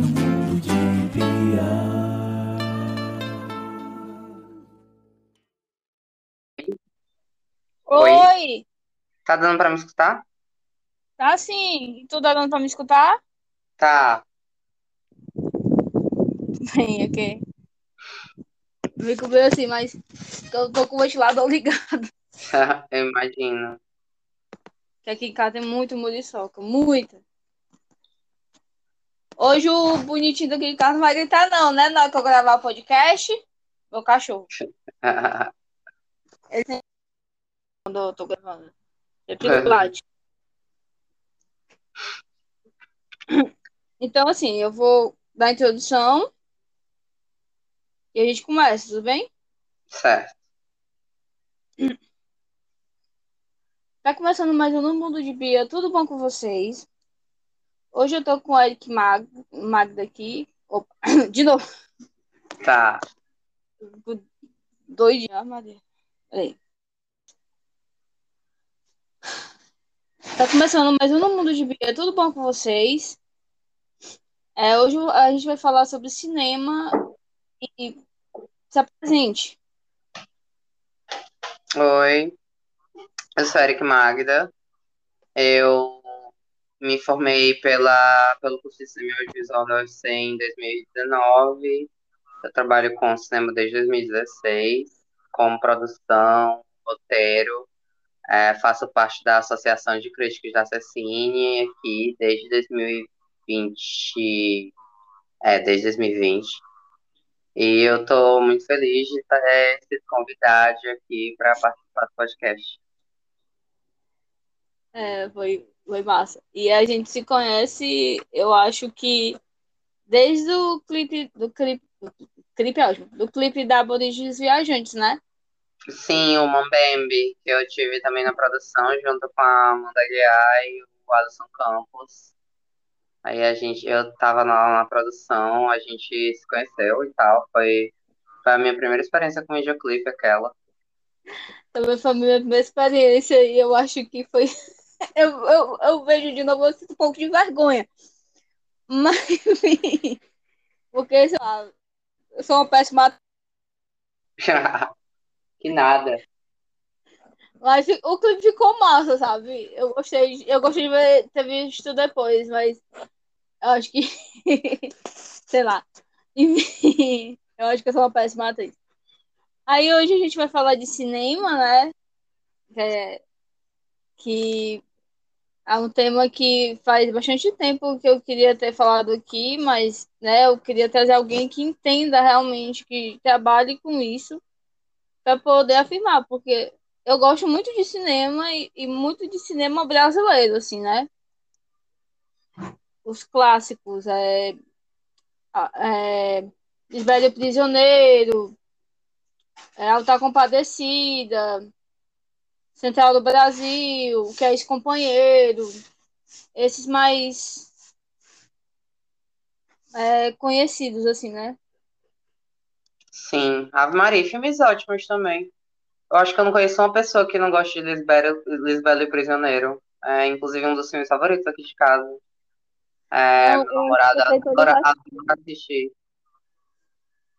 no mundo de Bia. Oi. Oi, Tá dando pra me escutar? tá sim. Tu tá dando pra me escutar? Tá. Bem, ok. Fico bem assim, mas eu tô com o ventilador ligado. Eu imagino. Que aqui em casa tem muito muriçoca, muita. Hoje o bonitinho em casa não vai gritar não, né? Na hora que eu gravar o podcast, meu cachorro. Ele. Quando eu tô gravando. É. Então, assim, eu vou dar a introdução e a gente começa, tudo bem? Certo. Tá começando mais um No Mundo de Bia, tudo bom com vocês? Hoje eu tô com o Eric Mag... Magda aqui. Opa, de novo, Tá. doidinho, Maria. Peraí. Tá começando mais um No Mundo de Bia, tudo bom com vocês? É, hoje a gente vai falar sobre cinema e se apresente. Oi. Eu sou Eric Magda. Eu me formei pela, pelo curso de cinema audiovisual da UFC em 2019. Eu trabalho com cinema desde 2016, com produção, roteiro. É, faço parte da Associação de Críticos da Cecine aqui desde 2020. É, desde 2020. E eu estou muito feliz de ter sido convidado aqui para participar do podcast. É, foi, foi massa. E a gente se conhece, eu acho que desde o clipe do clipe, do clipe é ótimo, do clipe da Aborígenes Viajantes, né? Sim, o Mambembe, que eu tive também na produção, junto com a Amanda Guiar e o Alisson Campos. Aí a gente, eu tava na, na produção, a gente se conheceu e tal. Foi, foi a minha primeira experiência com videoclipe, aquela. Também foi a minha primeira experiência e eu acho que foi. Eu, eu, eu vejo de novo, eu sinto um pouco de vergonha. Mas, enfim, porque, sei lá, eu sou uma péssima. Que nada. Mas o clipe ficou massa, sabe? Eu gostei, eu gostei de ver, ter visto depois, mas eu acho que. sei lá. Enfim, eu acho que eu sou uma péssima atriz. Aí hoje a gente vai falar de cinema, né? É, que é um tema que faz bastante tempo que eu queria ter falado aqui, mas né, eu queria trazer alguém que entenda realmente, que trabalhe com isso, para poder afirmar, porque eu gosto muito de cinema e, e muito de cinema brasileiro, assim, né? Os clássicos, é, é, Velho Prisioneiro, é, Alta Compadecida, Central do Brasil, Que é Ex-Companheiro, esses mais é, conhecidos, assim, né? Sim, Ave Maria, filmes ótimos também. Eu acho que eu não conheço uma pessoa que não goste de Lisbela, Lisbela e Prisioneiro. É, inclusive um dos filmes favoritos aqui de casa. É, Eu- meu eu namorado todos adora, os- adora assistir.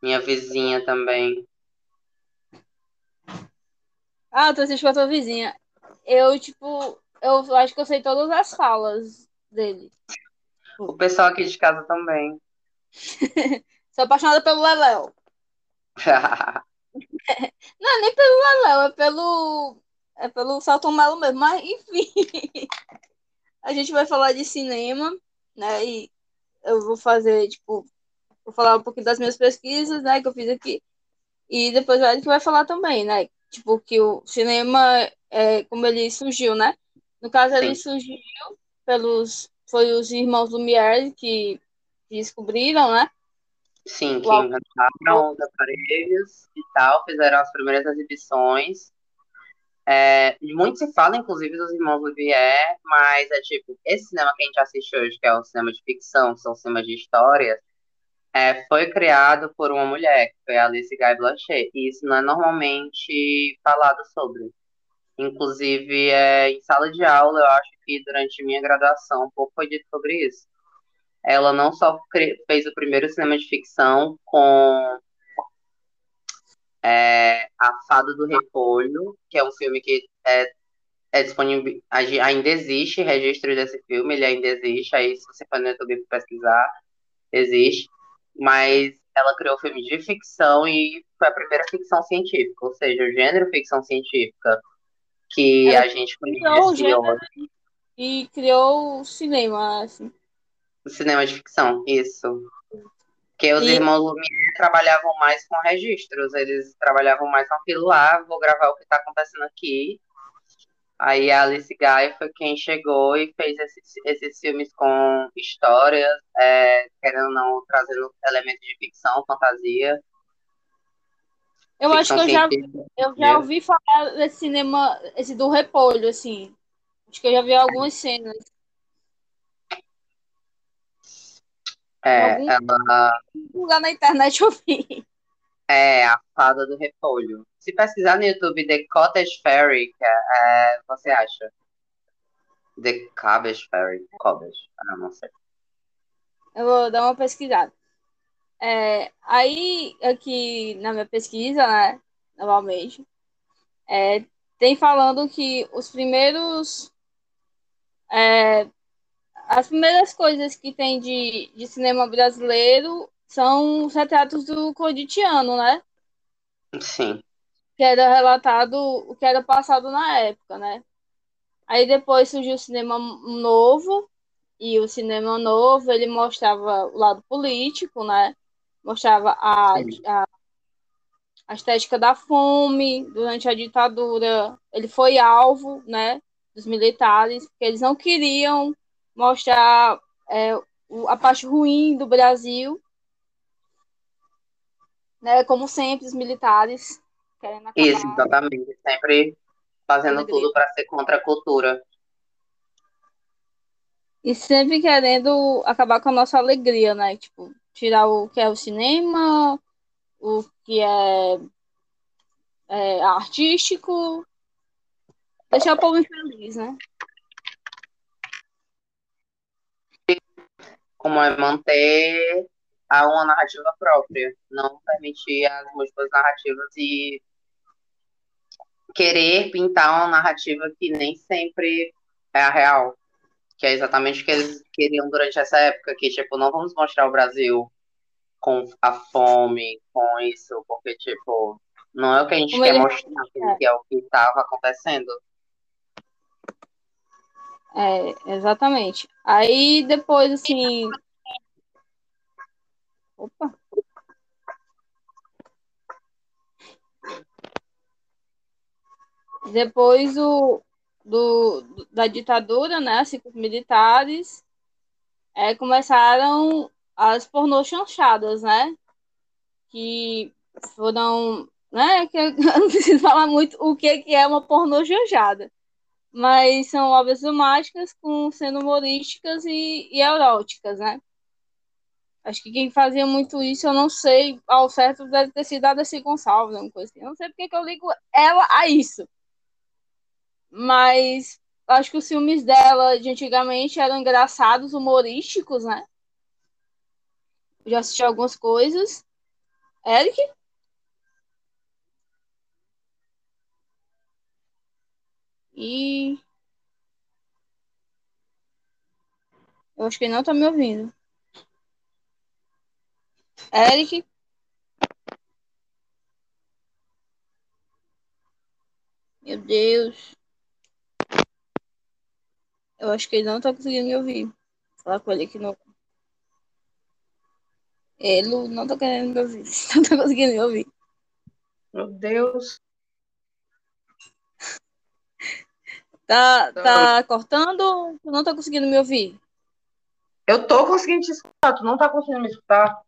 Minha vizinha também. Ah, tu assiste com a tua vizinha. Eu, tipo, eu acho que eu sei todas as falas dele. O pessoal aqui de casa também. Sou apaixonada pelo Leléo. Não, nem pelo Leléo, é pelo. É pelo Salton Melo mesmo. Mas, enfim. A gente vai falar de cinema, né? E eu vou fazer, tipo, vou falar um pouquinho das minhas pesquisas, né? Que eu fiz aqui. E depois o Eric vai falar também, né? Tipo, que o cinema, é, como ele surgiu, né? No caso, ele Sim. surgiu pelos. Foi os irmãos Lumière que que descobriram, né? Sim, que inventaram os aparelhos e tal, fizeram as primeiras exibições. É, muito se fala, inclusive, dos irmãos Lumière, mas é tipo, esse cinema que a gente assiste hoje, que é o cinema de ficção, são cinemas de histórias, é, foi criado por uma mulher, que foi a Alice Guy Blanchet, e isso não é normalmente falado sobre. Inclusive, é, em sala de aula, eu acho que durante minha graduação, um pouco foi dito sobre isso. ela não só fez o primeiro cinema de ficção com é, A Fada do Repolho, que é um filme que é, é disponível, ainda existe registro desse filme, ele ainda existe, aí se você for no YouTube pesquisar, existe, mas ela criou filme de ficção e foi a primeira ficção científica, ou seja, o gênero ficção científica que Ela a gente conhece hoje. E criou o cinema, assim. O cinema de ficção, isso. Porque os E- irmãos Lumière trabalhavam mais com registros, eles trabalhavam mais com aquilo lá, vou gravar o que está acontecendo aqui. Aí a Alice Guy foi quem chegou e fez esses, esses filmes com histórias, é, querendo ou não, trazendo elementos de ficção, fantasia. Eu acho que eu já, eu já ouvi falar desse cinema, esse do Repolho, assim. Acho que eu já vi algumas cenas. É, algum- ela lugar na internet eu vi. É a fada do repolho. Se pesquisar no YouTube The Cottage Fairy, é, é, você acha? The Cabbage Fairy. Cabbage. Ah, não sei. Eu vou dar uma pesquisada. É, aí, aqui na minha pesquisa, né, é, tem falando que os primeiros. é, as primeiras coisas que tem de, de cinema brasileiro são os retratos do cotidiano, né? Sim. Que era relatado o que era passado na época, né? Aí depois surgiu o cinema novo, e o cinema novo ele mostrava o lado político, né? Mostrava a, a, a estética da fome durante a ditadura. Ele foi alvo, né? Dos militares, porque eles não queriam mostrar é, a parte ruim do Brasil, né? Como sempre, os militares querendo acabar. Isso, exatamente. Sempre fazendo tudo para ser contra a cultura. E sempre querendo acabar com a nossa alegria, né? Tipo, tirar o que é o cinema, o que é, é artístico, deixar o povo infeliz, né? Como é manter a uma narrativa própria. Não permitir as múltiplas narrativas e querer pintar uma narrativa que nem sempre é a real. Que é exatamente o que eles queriam durante essa época, que, tipo, não vamos mostrar o Brasil com a fome, com isso, porque, tipo, não é o que a gente Como quer mostrar, que é o que estava acontecendo. É, exatamente. Aí depois, assim. Opa! Depois o, do, da ditadura, né? Assim, os militares, é, começaram as pornô chanchadas, né? Que foram. Né, que eu não preciso falar muito o que, que é uma pornô chanchada. Mas são obras dramáticas com sendo humorísticas e, e eróticas, né? Acho que quem fazia muito isso, eu não sei ao certo, deve ter sido a Desi Gonçalves, alguma coisa assim. Eu não sei porque que eu ligo ela a isso. Mas acho que os filmes dela de antigamente eram engraçados, humorísticos, né? Já assisti algumas coisas. Eric? E. Eu acho que ele não tá me ouvindo. Eric? Meu Deus. Eu acho que ele não tá conseguindo me ouvir. Vou falar com ele aqui no. Ele não tá querendo me ouvir. Não tá conseguindo me ouvir. Meu Deus. Tá, tá cortando? Tu não tá conseguindo me ouvir? Eu tô conseguindo te escutar, tu não tá conseguindo me escutar?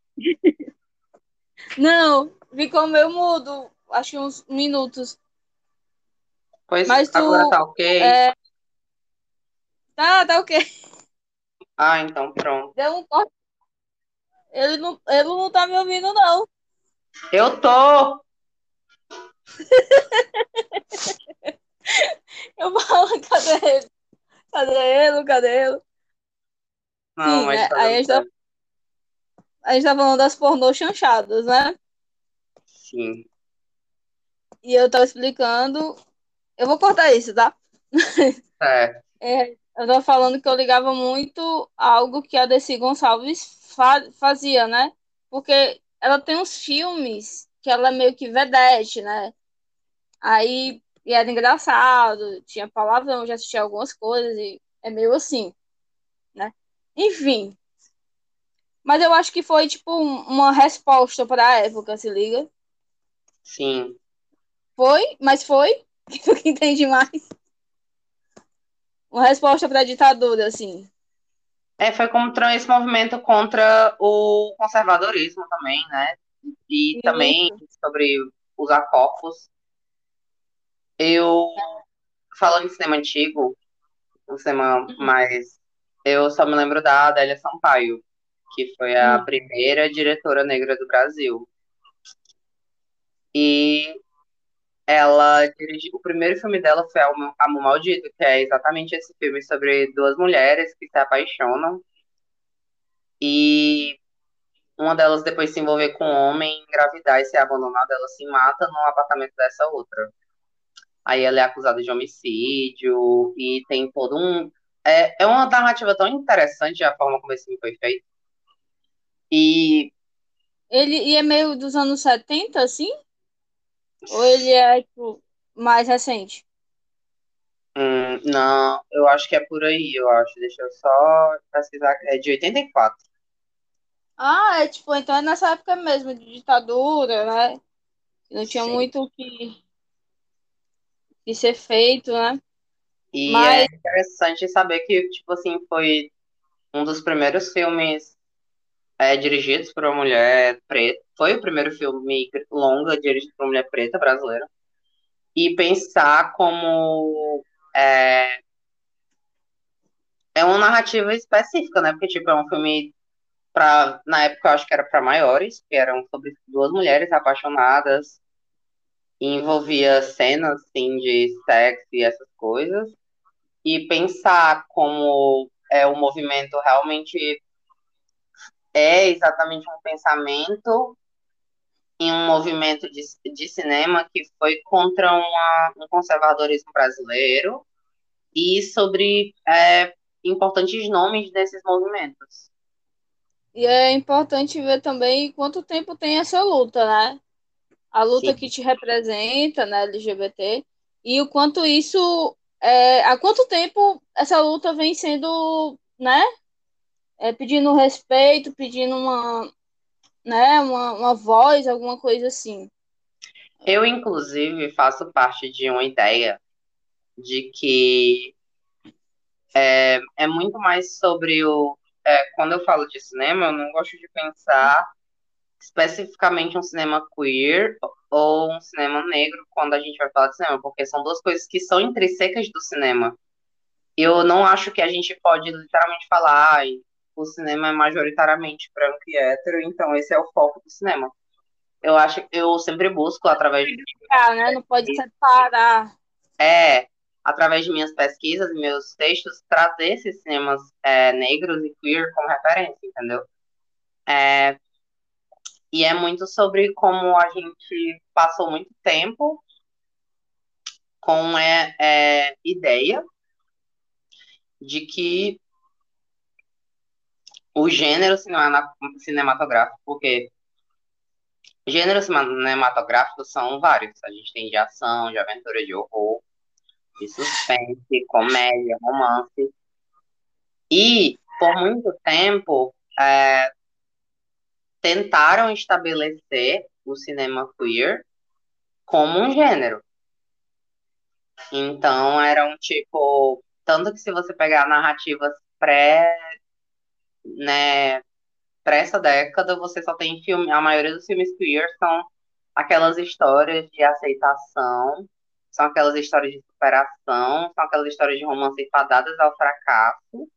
Não, ficou meio mudo. Acho que uns minutos. Pois Mas tu- agora tá ok? É... Tá, tá ok. Ah, então pronto. Deu um corte. Ele não, ele não tá me ouvindo, não. Eu tô! Eu falo, cadê ele? Cadê ele? Cadê ele? Não, Sim, mas é, tá aí eu já- certo. A gente tá falando das pornô chanchadas, né? Sim. E eu tava explicando. Eu vou cortar isso, tá? É. É, eu tava falando que eu ligava muito algo que a Desi Gonçalves fa fazia, né? Porque ela tem uns filmes que ela é meio que vedete, né? Aí e era engraçado, tinha palavrão, já assisti algumas coisas e é meio assim, né? Enfim. Mas eu acho que foi tipo uma resposta para a época, se liga? Sim. Foi, mas foi, que tu entende mais. Uma resposta para a ditadura, assim. É, foi contra esse movimento contra o conservadorismo também, né? E Isso. também sobre usar corpos. Eu, falando em cinema antigo, um cinema Uhum. mais. Eu só me lembro da Adélia Sampaio, que foi a Hum. primeira diretora negra do Brasil. E ela dirigiu. O primeiro filme dela foi Amor Amor Maldito, que é exatamente esse filme sobre duas mulheres que se apaixonam. E uma delas depois se envolver com um homem, engravidar e ser abandonada, ela se mata no apartamento dessa outra. Aí ela é acusada de homicídio e tem todo um. É, é uma narrativa tão interessante a forma como esse filme foi feito. E Ele e é meio dos anos 70, assim? Ou ele é tipo, mais recente? hum, não, eu acho que é por aí, eu acho. Deixa eu só pesquisar. É de 84. Ah, é tipo, então é nessa época mesmo de ditadura, né? Não tinha Sim. muito o que, que ser feito, né? E Mas- é interessante saber que, tipo assim, foi um dos primeiros filmes é, dirigidos por uma mulher preta. Foi o primeiro filme longa dirigido por uma mulher preta brasileira. E pensar como é, é uma narrativa específica, né? Porque, tipo, é um filme pra, na época eu acho que era para maiores, que eram sobre duas mulheres apaixonadas. E envolvia cenas, assim, de sexo e essas coisas. E pensar como é o movimento realmente é exatamente um pensamento em um movimento de, de cinema que foi contra uma, um conservadorismo brasileiro e sobre é, importantes nomes desses movimentos. E é importante ver também quanto tempo tem essa luta, né? A luta Sim. que te representa, né, LGBT, e o quanto isso, é, há quanto tempo essa luta vem sendo, né, é, pedindo respeito, pedindo uma, né, uma, uma voz, alguma coisa assim. Eu, inclusive, faço parte de uma ideia de que é, é muito mais sobre o. é, quando eu falo de cinema, eu não gosto de pensar especificamente um cinema queer ou um cinema negro quando a gente vai falar de cinema, porque são duas coisas que são intrinsecas do cinema. Eu não acho que a gente pode literalmente falar, o cinema é majoritariamente branco e hétero, então esse é o foco do cinema. Eu acho, eu sempre busco através de Ah, né? Não pode separar. é, através de minhas pesquisas e meus textos, trazer esses cinemas é, negros e queer como referência, entendeu? É, e é muito sobre como a gente passou muito tempo com é, é, ideia de que o gênero cinema- cinematográfico, porque gêneros cinematográficos são vários. A gente tem de ação, de aventura, de horror, de suspense, comédia, romance. E, por muito tempo, é, tentaram estabelecer o cinema queer como um gênero. Então, era um tipo. Tanto que, se você pegar narrativas pré. Né, pré essa década, você só tem filme. A maioria dos filmes queer são aquelas histórias de aceitação, são aquelas histórias de superação, são aquelas histórias de romance fadadas ao fracasso.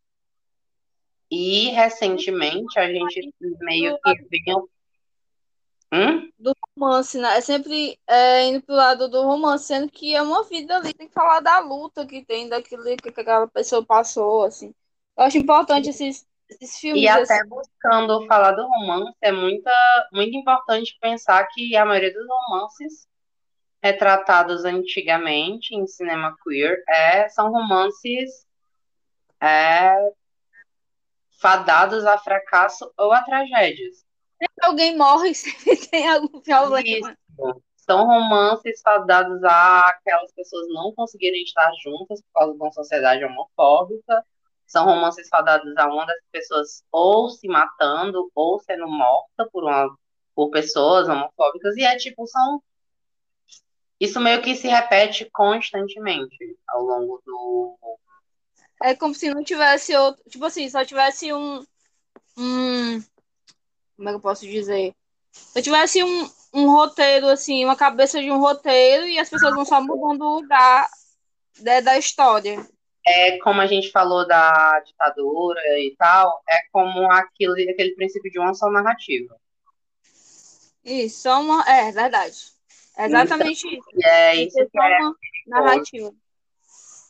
E recentemente a gente meio que viu. Hum? do romance, né? É sempre é, indo pro lado do romance, sendo que é uma vida ali, tem que falar da luta que tem, daquilo que aquela pessoa passou, assim. Eu acho importante esses, esses filmes. E assim, até buscando falar do romance, é muita, muito importante pensar que a maioria dos romances retratados antigamente em cinema queer é, são romances é, fadados a fracasso ou a tragédias. alguém morre, sempre tem algum problema. Isso. São romances fadados a aquelas pessoas não conseguirem estar juntas por causa de uma sociedade homofóbica. São romances fadados a uma das pessoas ou se matando ou sendo morta por, uma, por pessoas homofóbicas. E é tipo, são. Isso meio que se repete constantemente ao longo do. É como se não tivesse outro. Tipo assim, só tivesse um. um como é que eu posso dizer? Se tivesse um, um roteiro, assim, uma cabeça de um roteiro e as pessoas vão só mudando o lugar da, da história. É como a gente falou da ditadura e tal, é como aquilo, aquele princípio de uma só narrativa. Isso, só uma. É, verdade. É exatamente isso. E é isso é, uma narrativa.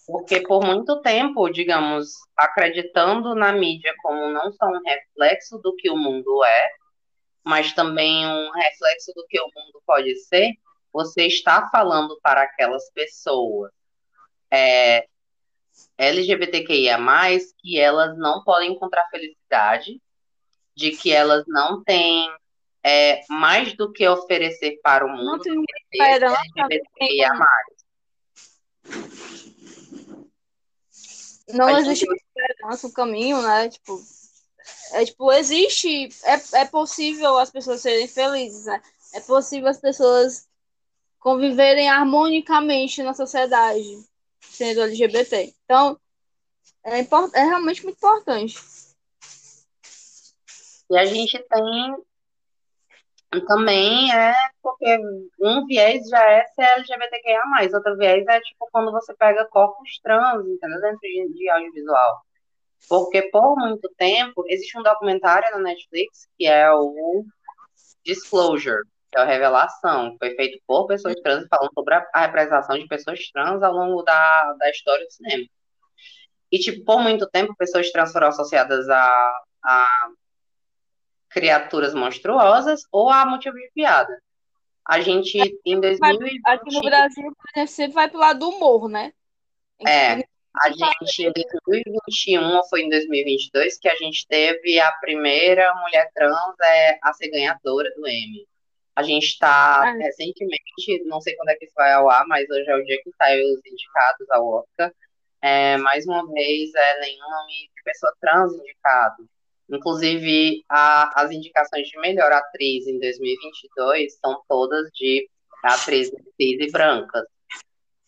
porque por muito tempo, digamos, acreditando na mídia como não só um reflexo do que o mundo é, mas também um reflexo do que o mundo pode ser, você está falando para aquelas pessoas é, LGBTQIA+, que elas não podem encontrar felicidade, de que elas não têm é, mais do que oferecer para o Não mundo tem que não LGBTQIA+. Não existe esperança, um caminho, né? Tipo, é tipo, existe, é, é possível as pessoas serem felizes, né? É possível as pessoas conviverem harmonicamente na sociedade, sendo LGBT. Então, é, import, é realmente muito importante. E a gente tem também é porque um viés já é ser LGBTQIA+, outro viés é tipo quando você pega corpos trans, entendeu? Dentro de, de audiovisual. Porque por muito tempo, existe um documentário na Netflix que é o Disclosure, é a Revelação, foi feito por pessoas trans falando sobre a, a representação de pessoas trans ao longo da, da história do cinema. E, tipo, por muito tempo, pessoas trans foram associadas a, a criaturas monstruosas ou a motivo de piada. A gente, em 2020... Aqui no Brasil, sempre vai pro lado do humor, né? É, a gente, em 2021 ou foi em 2022 que a gente teve a primeira mulher trans é, a ser ganhadora do Emmy. A gente está Ah. recentemente, não sei quando é que isso vai ao ar, mas hoje é o dia que saiu os indicados ao Oscar. É, mais uma vez, é nenhum nome de pessoa trans indicado. Inclusive, a- as indicações de melhor atriz em 2022 são todas de atrizes e brancas.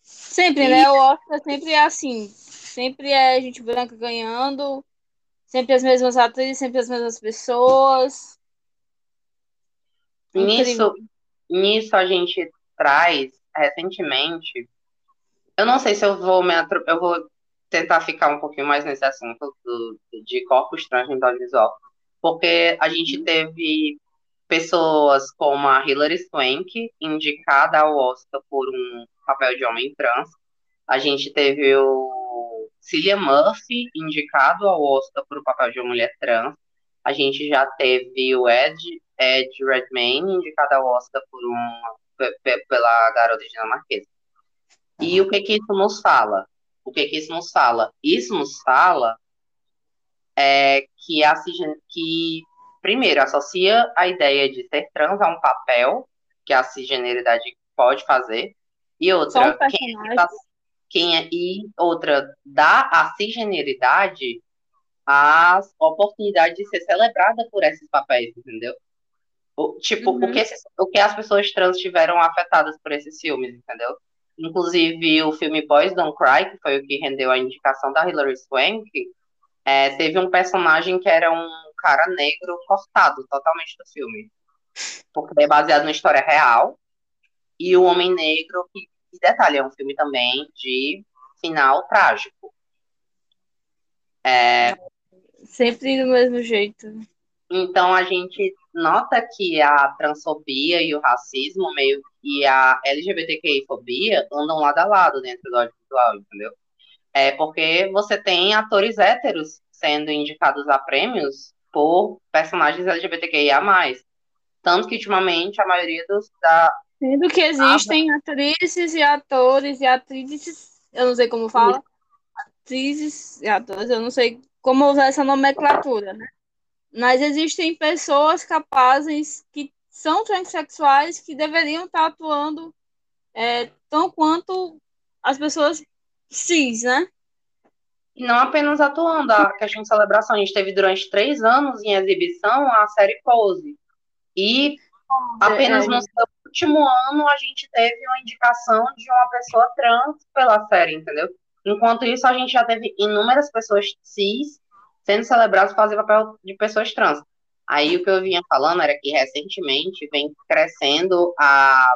Sempre, E- né? O Oscar sempre é assim. Sempre é gente branca ganhando. Sempre as mesmas atrizes, sempre as mesmas pessoas. Nisso, nisso a gente traz recentemente. Eu não sei se eu vou me eu vou tentar ficar um pouquinho mais nesse assunto do, de corpos trans no audiovisual, porque a gente teve pessoas como a Hilary Swank indicada ao Oscar por um papel de homem trans. A gente teve o Cillian Murphy indicado ao Oscar por um papel de uma mulher trans. A gente já teve o Ed, Ed Redmayne indicado ao Oscar por um, pe- pela garota dinamarquesa. E o que que isso nos fala? O que que isso nos fala? Isso nos fala é que, a, que primeiro, associa a ideia de ser trans a um papel que a cisgeneridade pode fazer, e outra, quem, personagem. quem é, e outra, dá à cisgeneridade a oportunidade de ser celebrada por esses papéis, entendeu? O, tipo, Uhum. o, que esses- o que as pessoas trans tiveram afetadas por esses filmes, entendeu? Inclusive, o filme Boys Don't Cry, que foi o que rendeu a indicação da Hilary Swank, é, teve um personagem que era um cara negro cortado totalmente do filme. Porque é baseado numa história real. E o Homem Negro, que, e detalhe, é um filme também de final trágico. É, Sempre do mesmo jeito. então a gente nota que a transfobia e o racismo meio e a LGBTQI-fobia andam lado a lado dentro do audiovisual, entendeu? É porque você tem atores héteros sendo indicados a prêmios por personagens LGBTQIA+. Tanto que, ultimamente, a maioria dos... Da... Sendo que existem atrizes e atores e atrizes, eu não sei como fala, atrizes e atores, eu não sei como usar essa nomenclatura, né? Mas existem pessoas capazes que são transexuais que deveriam estar atuando é, tão quanto as pessoas cis, né? E não apenas atuando, a questão de celebração. A gente teve durante três anos em exibição a série Pose. E apenas é, no seu último ano a gente teve uma indicação de uma pessoa trans pela série, entendeu? Enquanto isso, a gente já teve inúmeras pessoas cis sendo celebradas fazer papel de pessoas trans. Aí o que eu vinha falando era que recentemente vem crescendo a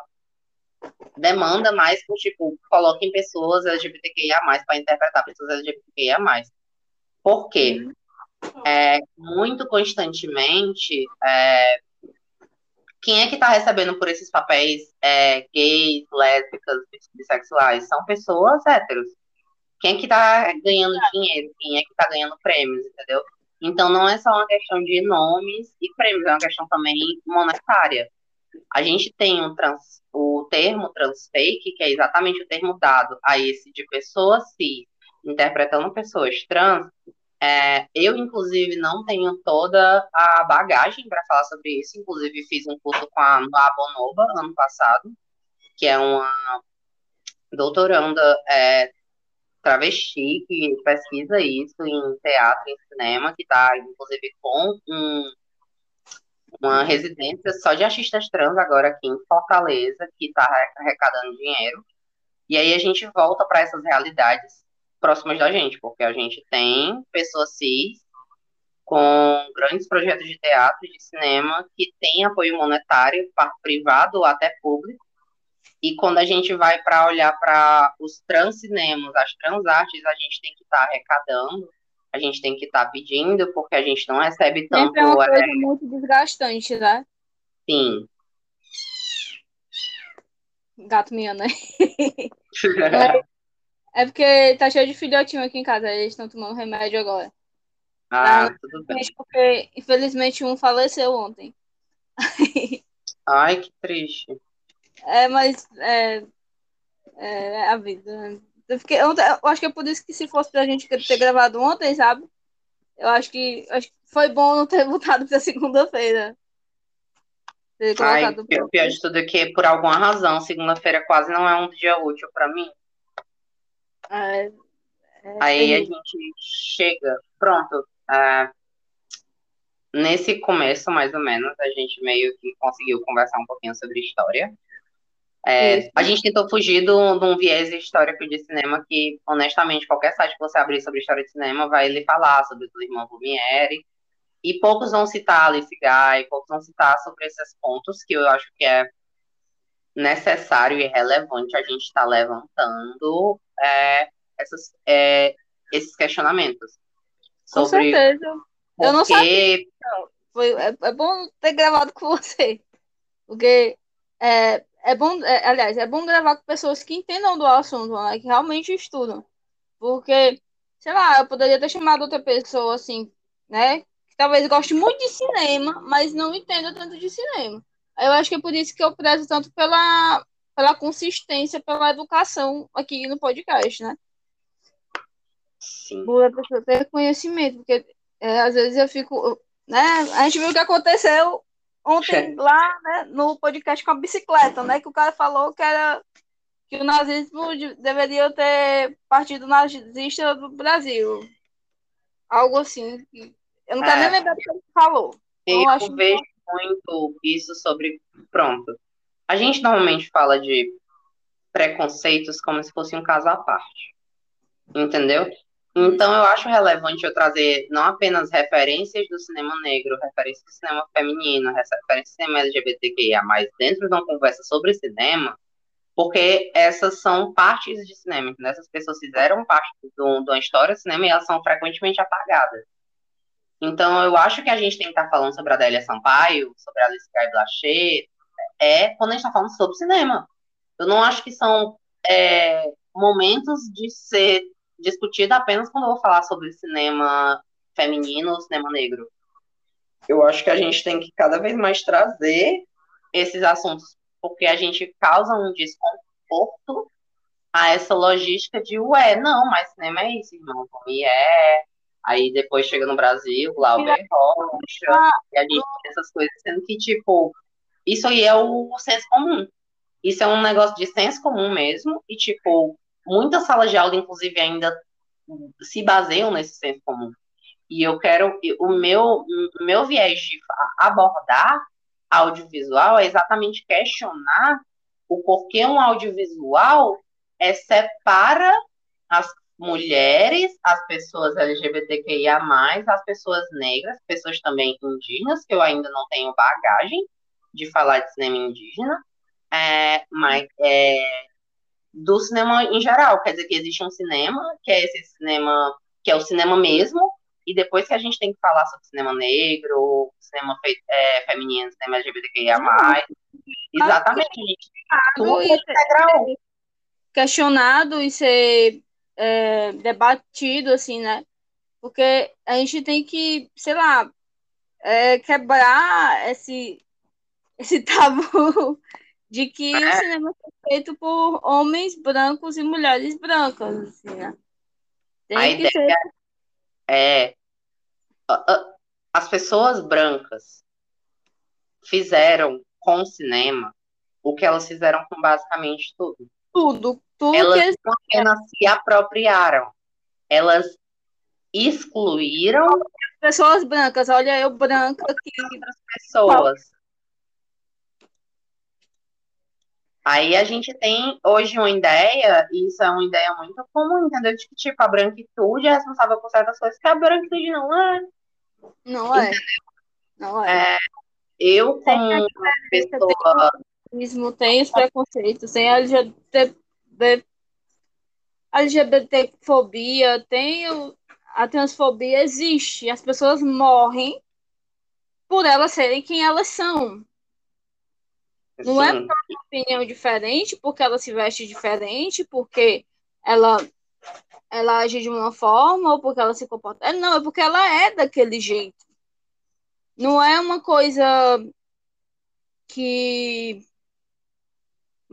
demanda mais por, tipo, coloquem pessoas LGBTQIA+, para interpretar pessoas LGBTQIA+. Por quê? Uhum. É, muito constantemente, é, quem é que está recebendo por esses papéis é, gays, lésbicas, bissexuais? São pessoas héteros. Quem é que está ganhando dinheiro? Quem é que está ganhando prêmios, entendeu? Então não é só uma questão de nomes e prêmios, é uma questão também monetária. A gente tem um trans, o termo transfake, que é exatamente o termo dado a esse de pessoas cis interpretando pessoas trans. É, eu, inclusive, não tenho toda a bagagem para falar sobre isso. Inclusive, fiz um curso com a Noa Bonoba ano passado, que é uma doutoranda é, travesti que pesquisa isso em teatro e cinema, que está, inclusive, com um, uma residência só de artistas trans agora aqui em Fortaleza, que está arrecadando dinheiro. E aí a gente volta para essas realidades próximas da gente, porque a gente tem pessoas cis com grandes projetos de teatro e de cinema que têm apoio monetário, privado ou até público, e quando a gente vai para olhar para os transcinemas, as transartes, a gente tem que estar tá arrecadando, a gente tem que estar tá pedindo, porque a gente não recebe tanto. Sempre é uma coisa é... muito desgastante, né? Sim. Gato minha, né? é, é porque tá cheio de filhotinho aqui em casa, eles estão tomando remédio agora. Ah, ah tudo bem. Porque, infelizmente, um faleceu ontem. Ai, que triste. É, mas é, é, é a vida. Eu, fiquei, eu, eu, acho que é por isso que se fosse pra gente ter gravado ontem, sabe? Eu acho que, acho que foi bom não ter voltado pra segunda-feira. Ai, o pior de tudo é que, por alguma razão, segunda-feira quase não é um dia útil para mim. É, é, Aí a gente chega, pronto. É, nesse começo, mais ou menos, a gente meio que conseguiu conversar um pouquinho sobre história. É, a gente tentou fugir de um viés histórico de cinema que, honestamente, qualquer site que você abrir sobre história de cinema vai lhe falar sobre o irmão Lumière. E poucos vão citar Alice Guy, poucos vão citar sobre esses pontos que eu acho que é necessário e relevante a gente estar tá levantando é, essas, é, esses questionamentos. Com certeza. Eu não sabia. Foi, é, é bom ter gravado com você. Porque é, é bom, é, aliás, é bom gravar com pessoas que entendam do assunto, né, que realmente estudam. Porque, sei lá, eu poderia ter chamado outra pessoa, assim, né, que talvez goste muito de cinema, mas não entenda tanto de cinema. Eu acho que é por isso que eu prezo tanto pela, pela consistência, pela educação aqui no podcast, né? Sim. Por a pessoa ter conhecimento, porque é, às vezes eu fico, né, a gente viu o que aconteceu ontem lá né, no podcast com a bicicleta, né? Que o cara falou que era que o nazismo deveria ter partido nazista do Brasil. Algo assim. Eu não quero é. nem lembrar do que ele falou. Eu, eu acho vejo muito isso sobre. Pronto. A gente normalmente fala de preconceitos como se fosse um caso à parte. Entendeu? Então, eu acho relevante eu trazer não apenas referências do cinema negro, referências do cinema feminino, referências do cinema LGBTQIA, mas dentro de uma conversa sobre cinema, porque essas são partes de cinema, entendeu? Essas pessoas fizeram parte de uma história de cinema e elas são frequentemente apagadas. Então, eu acho que a gente tem que estar falando sobre a Adélia Sampaio, sobre a Alice Guy Blaché, é quando a gente está falando sobre cinema. Eu não acho que são é, momentos de ser discutida apenas quando eu vou falar sobre cinema feminino no cinema negro. Eu acho que a gente tem que cada vez mais trazer esses assuntos, porque a gente causa um desconforto a essa logística de, ué, não, mas cinema é isso, irmão, como é. Aí depois chega no Brasil, Lauber Rocha, e a gente tem essas coisas, sendo que, tipo, isso aí é o senso comum. Isso é um negócio de senso comum mesmo, e, tipo, muitas salas de aula, inclusive, ainda se baseiam nesse senso comum. E eu quero, o meu, o meu viés de abordar audiovisual é exatamente questionar o porquê um audiovisual é, separa as mulheres, as pessoas LGBTQIA+, as pessoas negras, pessoas também indígenas, que eu ainda não tenho bagagem de falar de cinema indígena, é, mas é, do cinema em geral, quer dizer que existe um cinema, que é esse cinema, que é o cinema mesmo, e depois que a gente tem que falar sobre cinema negro, cinema fe, é, feminino, cinema LGBTQIA+, exatamente, gente, tudo é integral. questionado e ser é, debatido, assim, né? Porque a gente tem que, sei lá, é, quebrar esse, esse tabu de que o cinema é feito por homens brancos e mulheres brancas, assim, né? Tem a ideia ser... é as pessoas brancas fizeram com o cinema o que elas fizeram com basicamente tudo tudo. tudo elas que não apenas se apropriaram, elas excluíram pessoas brancas. Olha, eu branca aqui. Outras pessoas. Aí a gente tem hoje uma ideia, e isso é uma ideia muito comum, entendeu? De que, tipo, a branquitude é responsável por certas coisas que a branquitude não é. Não é. Entendeu? Não é. é eu, como pessoa racismo, tem os preconceitos, tem a LGBT, LGBTfobia, tem o, a transfobia, existe. As pessoas morrem por elas serem quem elas são. Não é Sim. é por uma opinião diferente, porque ela se veste diferente, porque ela, ela age de uma forma, ou porque ela se comporta. É, não, é porque ela é daquele jeito. Não é uma coisa que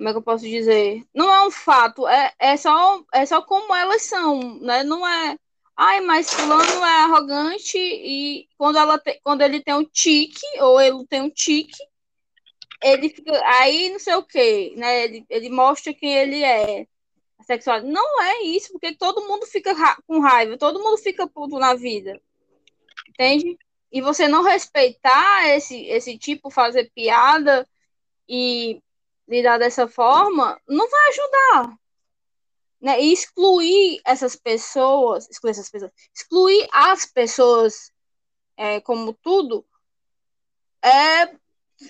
como é que eu posso dizer? Não é um fato, é, é, só, é só como elas são, né? Não é. Ai, mas fulano é arrogante e quando, ela te, quando ele tem um tique, ou ele tem um tique, ele fica. Aí não sei o quê, né? Ele, ele mostra quem ele é. Sexual. Não é isso, porque todo mundo fica ra com raiva, todo mundo fica puto na vida. Entende? E você não respeitar esse, esse tipo, fazer piada e lidar dessa forma, não vai ajudar. Né? E excluir essas pessoas, excluir essas pessoas, excluir as pessoas é, como tudo, é,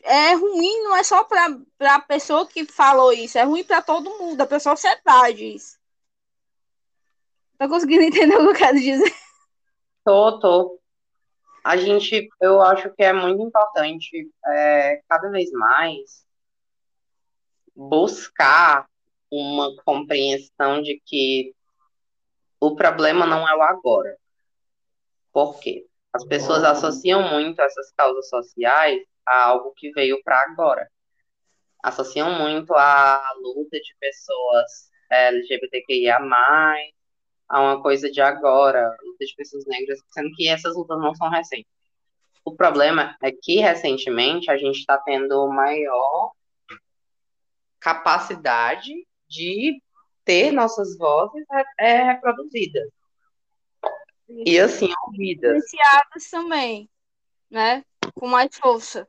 é ruim, não é só para a pessoa que falou isso, é ruim para todo mundo, para a sociedade isso. Tá conseguindo entender o que eu quero dizer? Tô, tô. A gente, eu acho que é muito importante, é, cada vez mais, buscar uma compreensão de que o problema não é o agora. Por quê? As pessoas associam muito essas causas sociais a algo que veio para agora. Associam muito a luta de pessoas LGBTQIA, a uma coisa de agora, luta de pessoas negras, sendo que essas lutas não são recentes. O problema é que, recentemente, a gente está tendo maior capacidade de ter nossas vozes é, reproduzidas. E assim, ouvidas. Silenciadas também, né? Com mais força.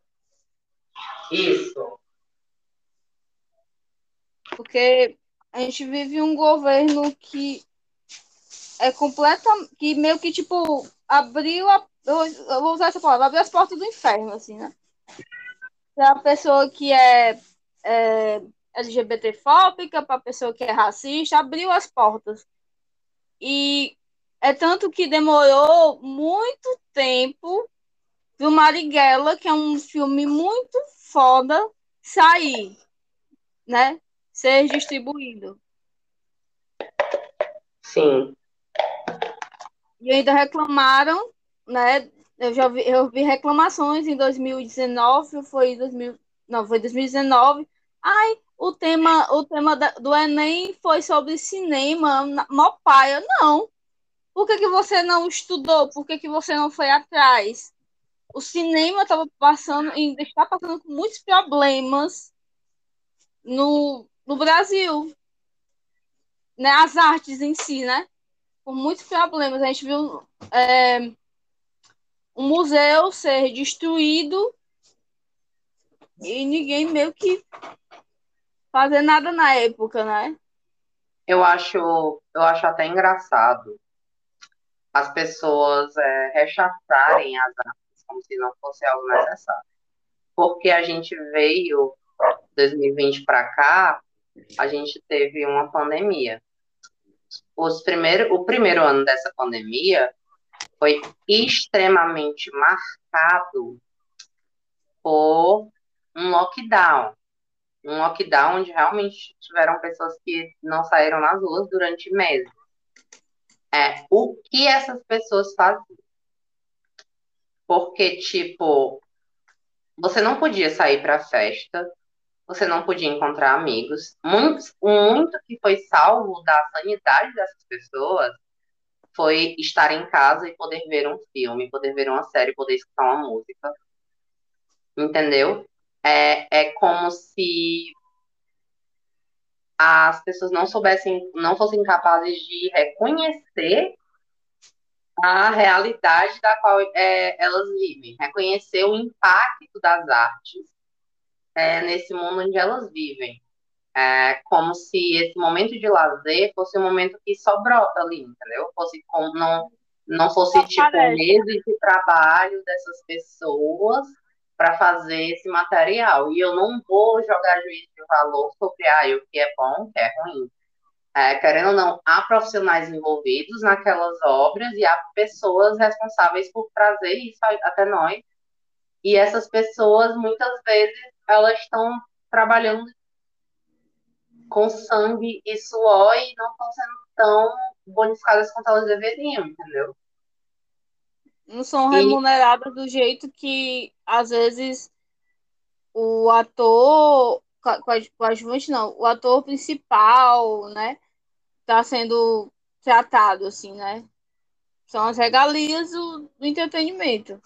Isso. Porque a gente vive um governo que é completa, que meio que tipo abriu a, eu vou usar essa palavra, abriu as portas do inferno, assim, né? Para a pessoa que é, é LGBTfóbica, para a pessoa que é racista, abriu as portas. E é tanto que demorou muito tempo do Marighella, que é um filme muito foda, sair, né? Ser distribuído. Sim. E ainda reclamaram né? Eu já vi, eu vi reclamações em 2019, foi 2000, não, foi 2019. Ai, o tema, o tema do Enem foi sobre cinema, mó paia. Não. Por que, que você não estudou? Por que, que você não foi atrás? O cinema estava passando, ainda está passando por muitos problemas no, no Brasil. Né? As artes em si, né? Por muitos problemas. A gente viu é, um museu ser destruído e ninguém meio que fazer nada na época, né? Eu acho, eu acho até engraçado as pessoas é, rechaçarem as artes como se não fosse algo necessário. Porque a gente veio 2020 para cá, a gente teve uma pandemia. Os primeiro, o primeiro ano dessa pandemia foi extremamente marcado por um lockdown. Um lockdown onde realmente tiveram pessoas que não saíram nas ruas durante meses. É, o que essas pessoas faziam? Porque, tipo, você não podia sair para festa, você não podia encontrar amigos. Muito, muito que foi salvo da sanidade dessas pessoas foi estar em casa e poder ver um filme, poder ver uma série, poder escutar uma música. Entendeu? É, é como se as pessoas não soubessem, não fossem capazes de reconhecer a realidade da qual é, elas vivem, reconhecer o impacto das artes é, nesse mundo onde elas vivem. É como se esse momento de lazer fosse um momento que só brota ali, entendeu? Fosse como não, não fosse tipo meses de trabalho dessas pessoas para fazer esse material. E eu não vou jogar juízo de valor sobre ah, o que é bom, o que é ruim. É, querendo ou não, há profissionais envolvidos naquelas obras e há pessoas responsáveis por trazer isso até nós. E essas pessoas, muitas vezes, elas estão trabalhando com sangue e suor e não estão sendo tão bonificadas quanto elas deveriam, entendeu? Não são remuneradas e... do jeito que, às vezes, o ator, coadjuvante não, o ator principal, né, está sendo tratado, assim, né? São as regalias do, do entretenimento.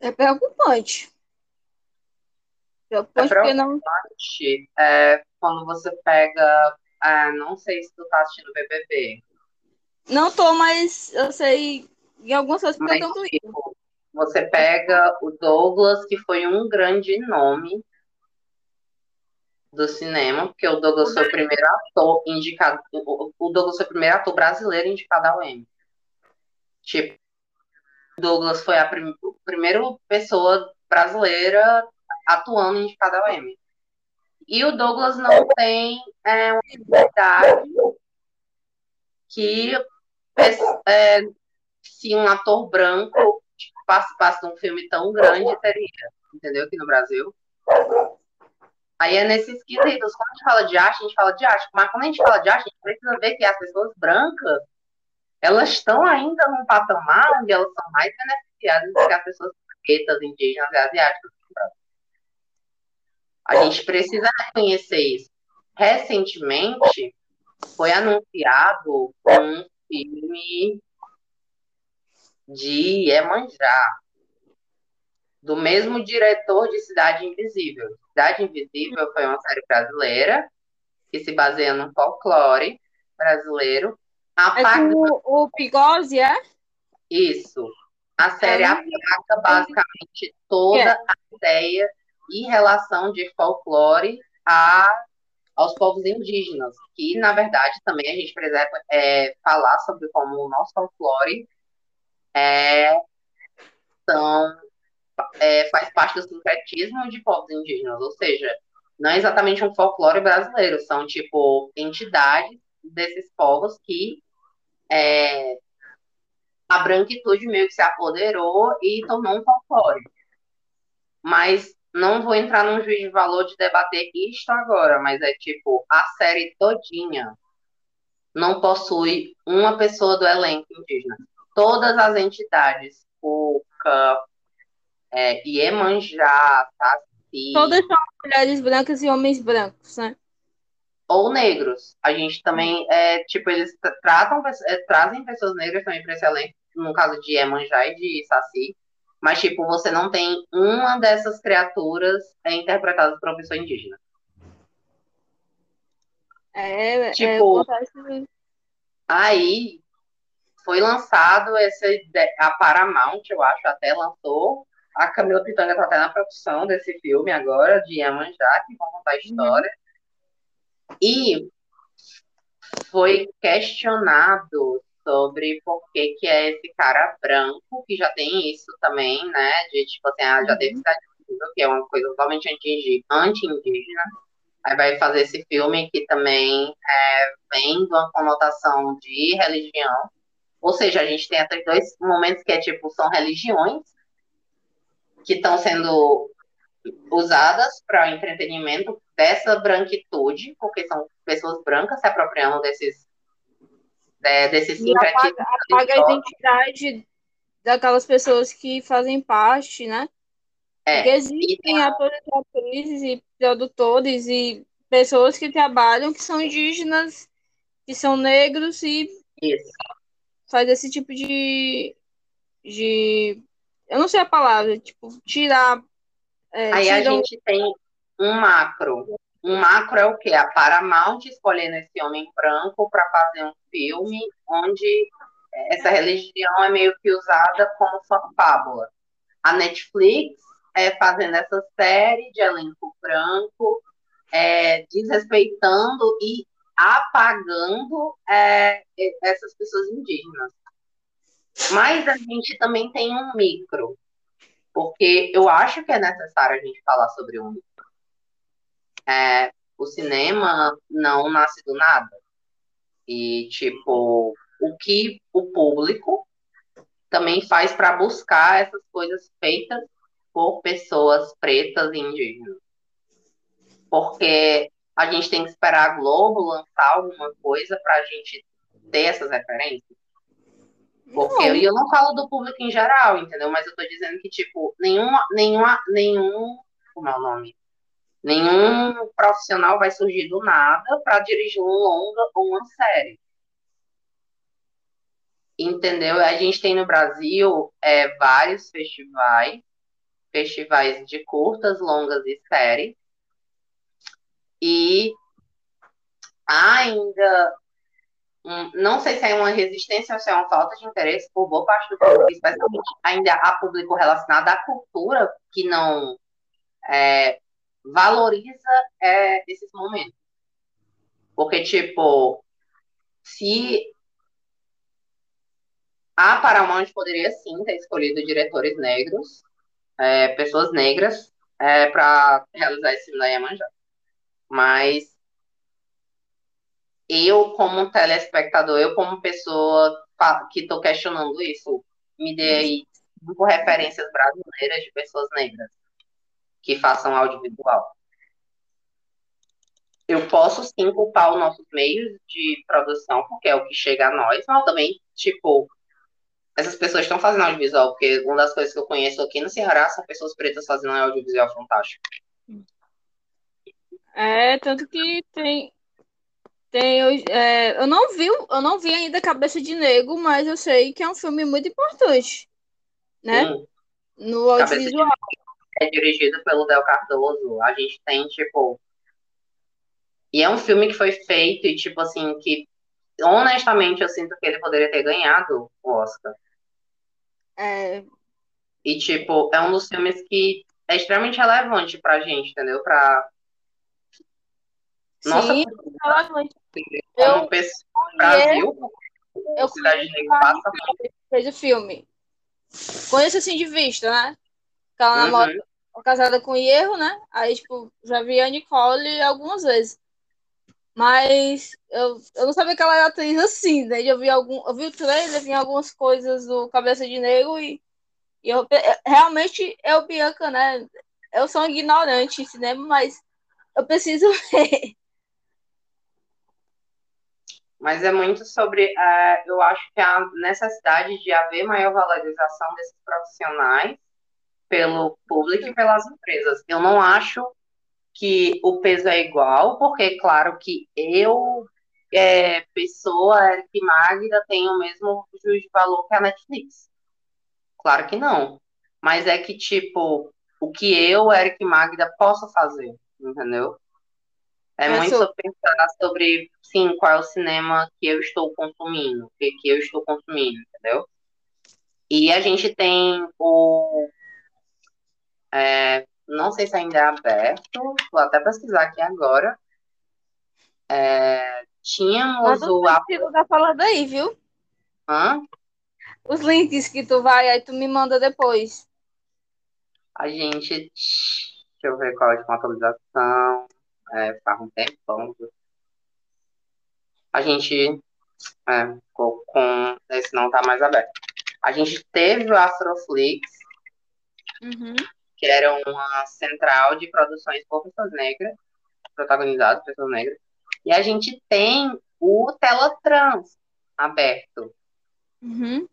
É preocupante. Eu é preocupante não... é, quando você pega. É, não sei se tu tá assistindo BBB. Não tô, mas eu sei em algumas coisas porque mas, eu tô tipo, Você pega o Douglas, que foi um grande nome do cinema, porque o Douglas foi o primeiro ator indicado. O Douglas foi o primeiro ator brasileiro indicado ao Emmy. Tipo, Douglas foi a prim primeira pessoa brasileira atuando em cada M. E o Douglas não tem é, uma idade que é, se um ator branco participasse de um filme tão grande, teria, entendeu? Aqui no Brasil. Aí é nesses quesitos. Quando a gente fala de arte, a gente fala de arte. Mas quando a gente fala de arte, a gente precisa ver que as pessoas brancas, elas estão ainda num patamar onde elas são mais beneficiadas do que as pessoas pretas, indígenas e asiáticas. A gente precisa reconhecer isso. Recentemente, foi anunciado um filme de Iemanjá, do mesmo diretor de Cidade Invisível. Cidade Invisível foi uma série brasileira que se baseia no folclore brasileiro. Apaga... É o, o Pigose, é? Isso. A série é. apaga basicamente toda é. a ideia e relação de folclore a, aos povos indígenas, que, na verdade, também a gente precisa é, falar sobre como o nosso folclore é, são, é, faz parte do sincretismo de povos indígenas, ou seja, não é exatamente um folclore brasileiro, são, tipo, entidades desses povos que é, a branquitude meio que se apoderou e tornou um folclore. Mas não vou entrar num juiz de valor de debater isto agora, mas é tipo, a série todinha não possui uma pessoa do elenco indígena. todas as entidades, Cuca, é, Iemanjá, Saci, Todas são mulheres brancas e homens brancos, né? ou negros. A gente também, é, tipo, eles tra- tratam, é, trazem pessoas negras também para esse elenco, no caso de Iemanjá e de Saci, mas, tipo, você não tem uma dessas criaturas é, interpretadas por uma pessoa indígena. É, é, Tipo- acontece Aí foi lançado essa ide- a Paramount, eu acho, até lançou. A Camila Pitanga tá até na produção desse filme agora, de Iemanjá, que vão contar a história. E foi questionado sobre por que, que é esse cara branco, que já tem isso também, né? De tipo assim, ah, já teve cidade Invisível, que é uma coisa totalmente anti- anti-indígena. Aí vai fazer esse filme que também é, vem de uma conotação de religião. Ou seja, a gente tem até dois momentos que é tipo, são religiões que estão sendo usadas para o entretenimento dessa branquitude, porque são pessoas brancas se apropriando desses é, desses apaga, apaga a identidade daquelas pessoas que fazem parte, né? É, Porque existem atores e atrizes e produtores e pessoas que trabalham que são indígenas, que são negros e isso. faz esse tipo de, de eu não sei a palavra, tipo, tirar. é, Aí a gente tem um macro. Um macro é o quê? A Paramount escolhendo esse homem branco para fazer um filme onde essa religião é meio que usada como sua fábula. A Netflix é fazendo essa série de elenco branco, é, desrespeitando e apagando é, essas pessoas indígenas. Mas a gente também tem um micro, porque eu acho que é necessário a gente falar sobre um micro. É, o cinema não nasce do nada. E, tipo, o que o público também faz para buscar essas coisas feitas por pessoas pretas e indígenas. Porque a gente tem que esperar a Globo lançar alguma coisa para a gente ter essas referências. Porque Não. e eu não falo do público em geral, entendeu? Mas eu tô dizendo que, tipo, nenhuma, nenhuma, nenhum, como é o nome? Nenhum profissional vai surgir do nada para dirigir um longa ou uma série. Entendeu? A gente tem no Brasil é, vários festivais, festivais de curtas, longas e séries. E ainda não sei se é uma resistência ou se é uma falta de interesse por boa parte do público, especialmente ainda há público relacionado à cultura que não é, valoriza é, esses momentos. Porque, tipo, se a Paramount poderia sim ter escolhido diretores negros, é, pessoas negras, é, para realizar esse filme da Iemanjá. Mas eu, como telespectador, eu, como pessoa que estou questionando isso, me dê aí cinco referências brasileiras de pessoas negras que façam audiovisual. Eu posso sim culpar os nossos meios de produção, porque é o que chega a nós, mas também, tipo, essas pessoas estão fazendo audiovisual, porque uma das coisas que eu conheço aqui no Ceará são pessoas pretas fazendo audiovisual fantástico. É, tanto que tem. Tem, é, eu não vi, eu não vi ainda Cabeça de Negro, mas eu sei que é um filme muito importante, né? Sim. No audiovisual. é dirigido pelo Del Cardoso. A gente tem, tipo. E é um filme que foi feito e, tipo, assim, que honestamente eu sinto que ele poderia ter ganhado o Oscar. É, E, tipo, é um dos filmes que é extremamente relevante pra gente, entendeu? Pra nossa sim, cultura, relevante. Como Eu pessoa, conheço, Brasil, eu Cidade Negra passa fez o filme. Conheço assim de vista, né? Que ela namora Uhum. casada com o Hierro, né? Aí, tipo, já vi a Nicole algumas vezes. Mas eu, eu não sabia que ela era atriz assim, né? Eu vi, algum, eu vi o trailer, vi algumas coisas do Cabeça de Negro e, e eu, realmente eu, Bianca, né? Eu sou ignorante em cinema, mas eu preciso ver. Mas é muito sobre, é, eu acho que a necessidade de haver maior valorização desses profissionais pelo público e pelas empresas. Eu não acho que o peso é igual, porque, claro, que eu, é, pessoa, Eric Magda, tenho o mesmo juiz de valor que a Netflix. Claro que não. Mas é que, tipo, o que eu, Eric Magda, posso fazer, entendeu? É Mas muito eu- pensar sobre, sim, qual é o cinema que eu estou consumindo, o que, que eu estou consumindo, entendeu? E a gente tem o. é, não sei se ainda é aberto, vou até pesquisar aqui agora. É, tínhamos Manda o. que tu tá falando aí, viu? Hã? Os links que tu vai, aí tu me manda depois. A gente. Deixa eu ver qual é a atualização. É, faz um tempão. A gente. É, ficou com. Esse não tá mais aberto. A gente teve o Astroflix, Uhum. que era uma central de produções por pessoas negras, protagonizado por pessoas negras. E a gente tem o Teletrans aberto. Uhum.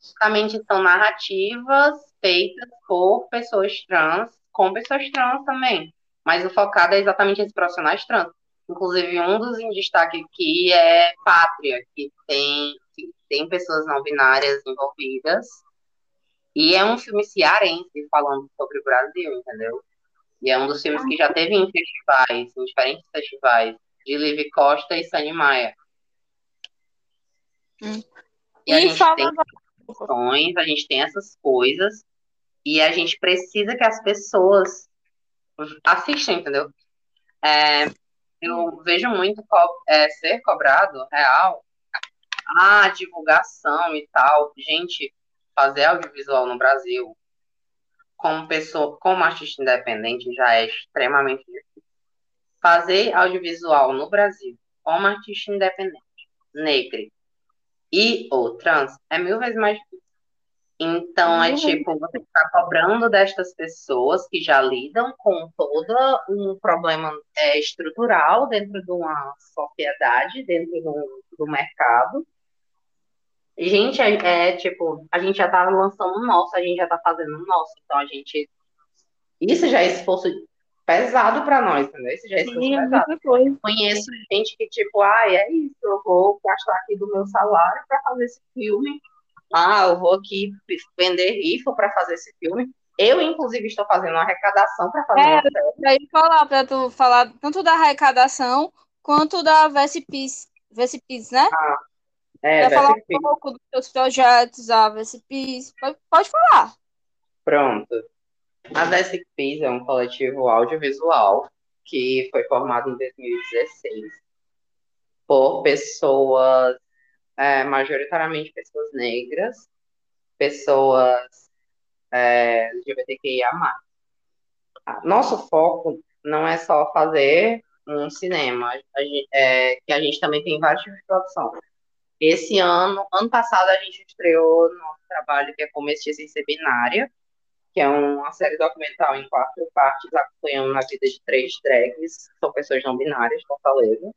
Justamente são narrativas feitas por pessoas trans, com pessoas trans também. Mas o focado é exatamente esses profissionais trans. Inclusive, um dos em destaque aqui é Pátria, que tem, que tem pessoas não binárias envolvidas. E é um filme cearense falando sobre o Brasil, entendeu? E é um dos filmes que já teve em festivais, em diferentes festivais, de Liv Costa e Sani Maia. Hum. E a E gente fala tem questões, a gente tem essas coisas, e a gente precisa que as pessoas assistam, entendeu? É, eu vejo muito co- é, ser cobrado real a divulgação e tal. Gente, fazer audiovisual no Brasil como pessoa, como artista independente já é extremamente difícil. Fazer audiovisual no Brasil como artista independente, negra e ou trans é mil vezes mais difícil. Então, é Mil vezes tipo, você está cobrando destas pessoas que já lidam com todo um problema é, estrutural dentro de uma sociedade, dentro do, do mercado. Gente, é, é, tipo, a gente já tá lançando o nosso, a gente já tá fazendo o nosso. Então, a gente. Isso já é esforço pesado para nós, entendeu? Isso já é esforço Sim, é pesado conheço gente que, tipo, ah, é isso, eu vou gastar aqui do meu salário para fazer esse filme. Ah, eu vou aqui vender rifa para fazer esse filme. Eu, inclusive, estou fazendo uma arrecadação para fazer É. Pra ir falar, pra tu falar tanto da arrecadação quanto da VSPIS, VSPIS, né? É, Pra falar um pouco dos teus projetos, a VSPIS. Pode, pode falar. Pronto. A VSPs é um coletivo audiovisual que foi formado em 2016 por pessoas, é, majoritariamente pessoas negras, pessoas é, LGBTQIA+. Ah, Nosso foco não é só fazer um cinema, a gente- é, que a gente também tem vários tipos de produção. Esse ano, ano passado, a gente estreou nosso trabalho que é Sem Ser Binária, que é uma série documental em quatro partes, acompanhando a vida de três drags, são pessoas não binárias, Fortaleza.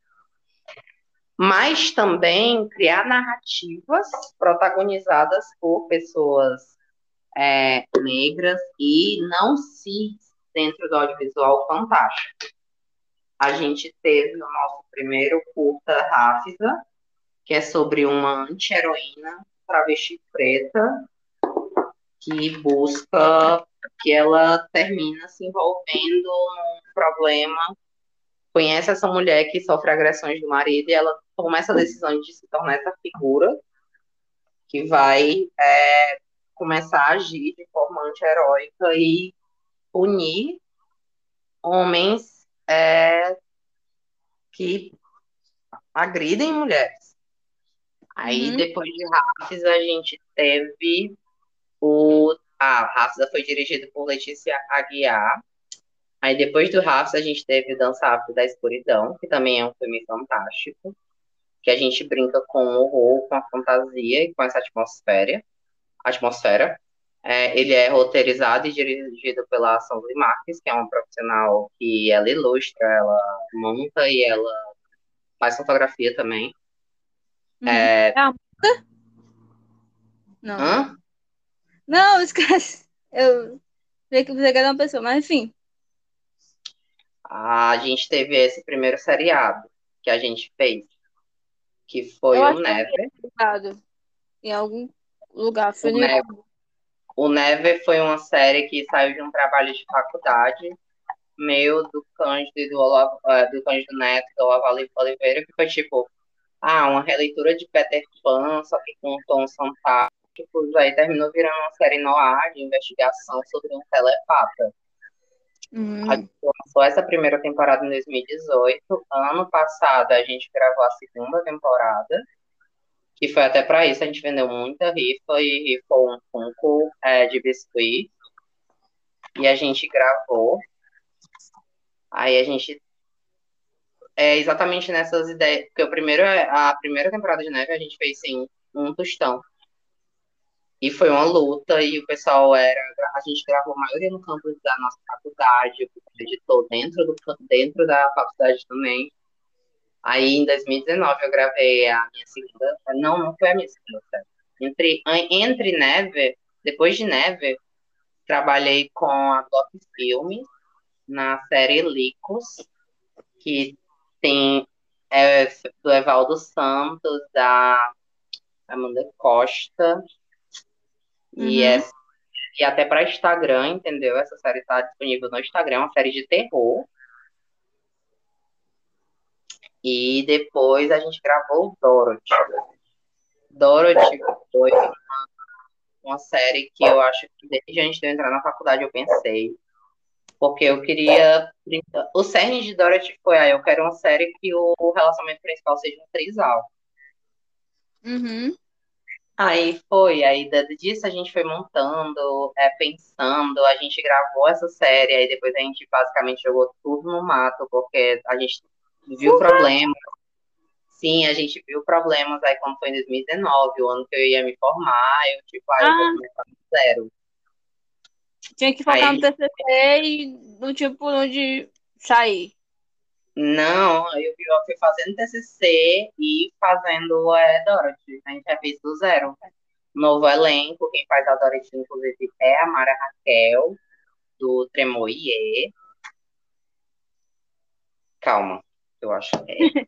Mas também criar narrativas protagonizadas por pessoas é, negras e não cis dentro do audiovisual fantástico. A gente teve o nosso primeiro curta Ráfisa, que é sobre uma anti-heroína travesti preta que busca que ela termina se envolvendo num problema, conhece essa mulher que sofre agressões do marido e ela toma essa decisão de se tornar essa figura que vai é, começar a agir de forma anti-heróica e punir homens é, que agridem mulheres. Aí, Uhum. depois de Rafis, a gente teve o. Ah, Rafis foi dirigido por Letícia Aguiar. Aí, depois do Rafis, a gente teve o Dança Afro da Escuridão, que também é um filme fantástico, que a gente brinca com o horror, com a fantasia e com essa atmosfera. atmosfera. É, ele é roteirizado e dirigido pela Sandra Marques, que é uma profissional que ela ilustra, ela monta e ela faz fotografia também. Uhum. É... É a música? Não. Hã? Não, esquece. Eu sei que você quer uma pessoa, mas enfim. A gente teve esse primeiro seriado que a gente fez, que foi o Never. Em algum lugar. Foi O Never. O Never foi uma série que saiu de um trabalho de faculdade meu, do Cândido e do, Olavo, eh, do Cândido Neto, do Olavo Oliveira, que foi tipo, ah, uma releitura de Peter Pan, só que com um tom fantástico, aí terminou virando uma série no ar de investigação sobre um telepata. Hum. A gente lançou essa primeira temporada em 2018. Ano passado a gente gravou a segunda temporada, que foi até para isso. A gente vendeu muita rifa e rifou um Funko é, de biscuit. E a gente gravou. Aí a gente. É exatamente nessas ideias. Porque o primeiro, a primeira temporada de neve a gente fez sem um tostão. E foi uma luta, e o pessoal era. A gente gravou a maioria no campus da nossa faculdade, o editou dentro, do, dentro da faculdade também. Aí em 2019 eu gravei a minha segunda. Não, não foi a minha segunda. Entre, entre Neve, depois de Neve, trabalhei com a Block Filmes na série Licos, que tem é, do Evaldo Santos, da Amanda Costa. E, Uhum. é, e até para Instagram, entendeu? Essa série está disponível no Instagram, é uma série de terror. E depois a gente gravou Dorothy. Dorothy foi uma, uma série que eu acho que desde antes de eu entrar na faculdade eu pensei. Porque eu queria. O cerne de Dorothy foi, ah, eu quero uma série que o relacionamento principal seja um trisal. Uhum. Aí foi, aí disso a gente foi montando, é, pensando, a gente gravou essa série, aí depois a gente basicamente jogou tudo no mato, porque a gente viu problemas. Sim, a gente viu problemas aí quando foi em 2019, o ano que eu ia me formar, eu tipo, ah, eu vou começar do zero. Tinha que focar Aí- no TCC e não tinha por onde sair. Não, eu, vi- eu fui fazendo TCC e fazendo é, Dorothy. A gente já fez do zero. Novo elenco, quem faz a Dorothy, inclusive, é a Mara Raquel, do Tremoiê. Calma, eu acho que é. É.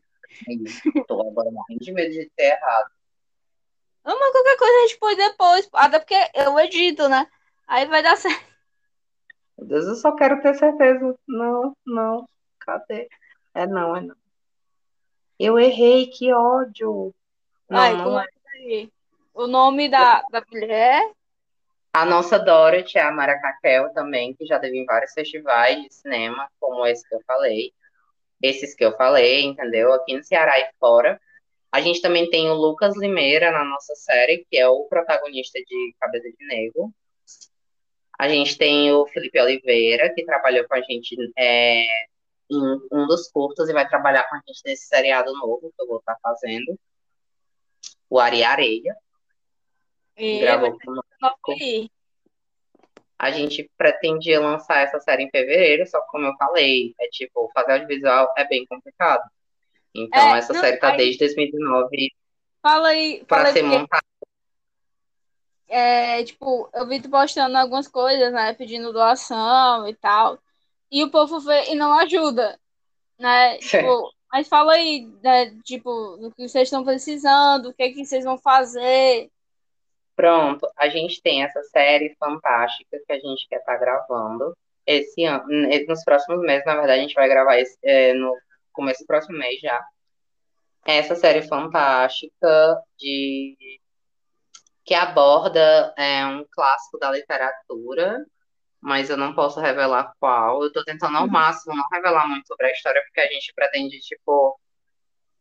Tô agora morrendo de medo de ter errado. Não, mas qualquer coisa a gente põe depois. Até porque eu edito, né? Aí vai dar certo. Meu Deus, eu só quero ter certeza. Não, não. Cadê? É não, é não. Eu errei, que ódio. Não, Ai, não como é. é que aí? O nome da, da mulher. A nossa Dorothy é a Mara Raquel também, que já teve em vários festivais de cinema, como esse que eu falei. Esses que eu falei, entendeu? Aqui no Ceará e fora. A gente também tem o Lucas Limeira na nossa série, que é o protagonista de Cabeça de Negro. A gente tem o Felipe Oliveira, que trabalhou com a gente é, em um dos curtos e vai trabalhar com a gente nesse seriado novo que eu vou estar fazendo. O Ari Areia. E Gravou vai com. A gente pretendia lançar essa série em fevereiro, só que como eu falei, é tipo, fazer audiovisual é bem complicado. Então, É, essa não, série tá aí- desde 2019 Fala aí, aí ser porque, montada. é, tipo, eu vi tu postando algumas coisas, né? Pedindo doação e tal. E o povo vê e não ajuda, né? Tipo, mas fala aí, né? Tipo, do que vocês estão precisando, o que é que vocês vão fazer. Pronto, a gente tem essa série fantástica que a gente quer estar gravando esse ano, nos próximos meses, na verdade, a gente vai gravar esse, é, no começo do próximo mês já. Essa série fantástica de que aborda é, um clássico da literatura, mas eu não posso revelar qual. Eu tô tentando ao máximo não revelar muito sobre a história, porque a gente pretende, tipo,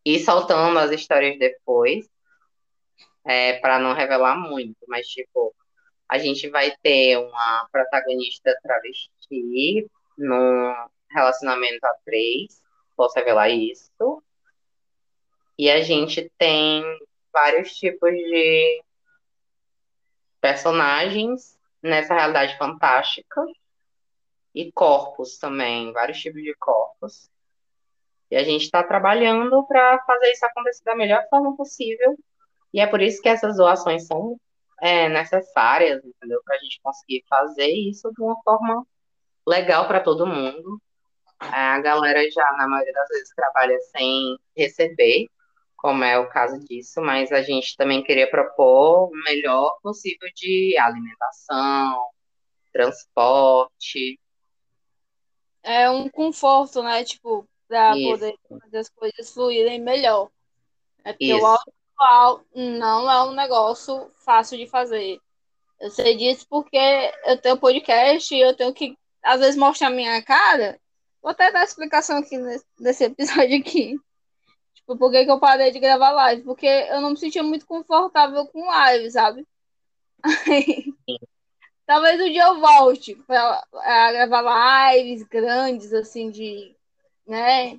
ir soltando as histórias depois é, para não revelar muito, mas tipo, a gente vai ter uma protagonista travesti num relacionamento a três, posso revelar isso. E a gente tem vários tipos de personagens nessa realidade fantástica e corpos também, vários tipos de corpos. E a gente está trabalhando para fazer isso acontecer da melhor forma possível. E é por isso que essas doações são é, necessárias, entendeu? Para a gente conseguir fazer isso de uma forma legal para todo mundo. A galera já, na maioria das vezes, trabalha sem receber, como é o caso disso, mas a gente também queria propor o melhor possível de alimentação, transporte. É um conforto, né? Tipo, para poder fazer as coisas fluírem melhor. É porque Isso. o audiovisual não é um negócio fácil de fazer. Eu sei disso porque eu tenho podcast e eu tenho que, às vezes, mostrar a minha cara. Vou até dar explicação aqui nesse, nesse episódio aqui. Tipo, por que, que eu parei de gravar live? Porque eu não me sentia muito confortável com live, sabe? talvez um dia eu volte para gravar lives grandes, assim, de. né?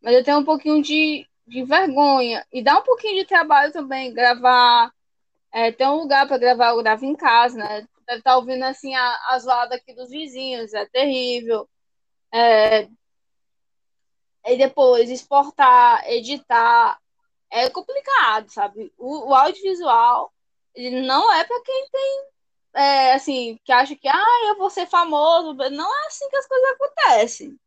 Mas eu tenho um pouquinho de, de vergonha. E dá um pouquinho de trabalho também gravar. É, tem um lugar para gravar, eu gravo em casa, né? Deve estar tá ouvindo assim a, as zoada aqui dos vizinhos, é terrível. É, e depois exportar, editar, é complicado, sabe? O, o audiovisual ele não é para quem tem, é, assim, que acha que, ah, eu vou ser famoso. Não é assim que as coisas acontecem.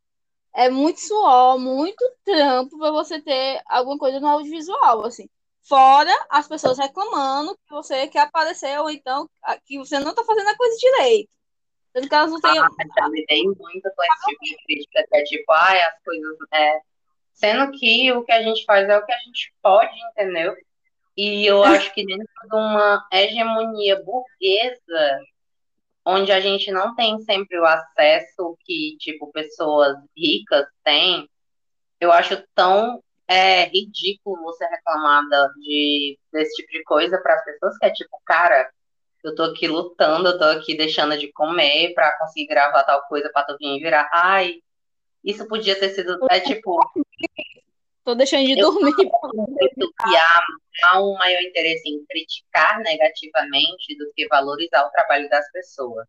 É muito suor, muito trampo para você ter alguma coisa no audiovisual, assim. Fora as pessoas reclamando que você quer aparecer ou então que você não está fazendo a coisa direito. Tanto que elas não têm. Ah, dei muito com esse tipo de crítica, que é tipo, ai, as coisas. É... Sendo que o que a gente faz é o que a gente pode, entendeu? E eu acho que dentro de uma hegemonia burguesa, onde a gente não tem sempre o acesso que, tipo, pessoas ricas têm, eu acho tão é, ridículo você reclamar de, desse tipo de coisa para as pessoas, que é tipo, cara, eu tô aqui lutando, eu tô aqui deixando de comer para conseguir gravar tal coisa para tu vir virar. Ai, isso podia ter sido. É tipo. Tô deixando de dormir. Que há, há um maior interesse em criticar negativamente do que valorizar o trabalho das pessoas.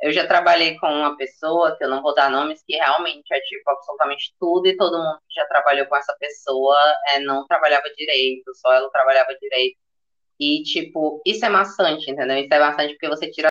Eu já trabalhei com uma pessoa, que eu não vou dar nomes, que realmente é tipo absolutamente tudo, e todo mundo que já trabalhou com essa pessoa é, não trabalhava direito, só ela trabalhava direito. E, tipo, isso é maçante, entendeu? Isso é maçante porque você tira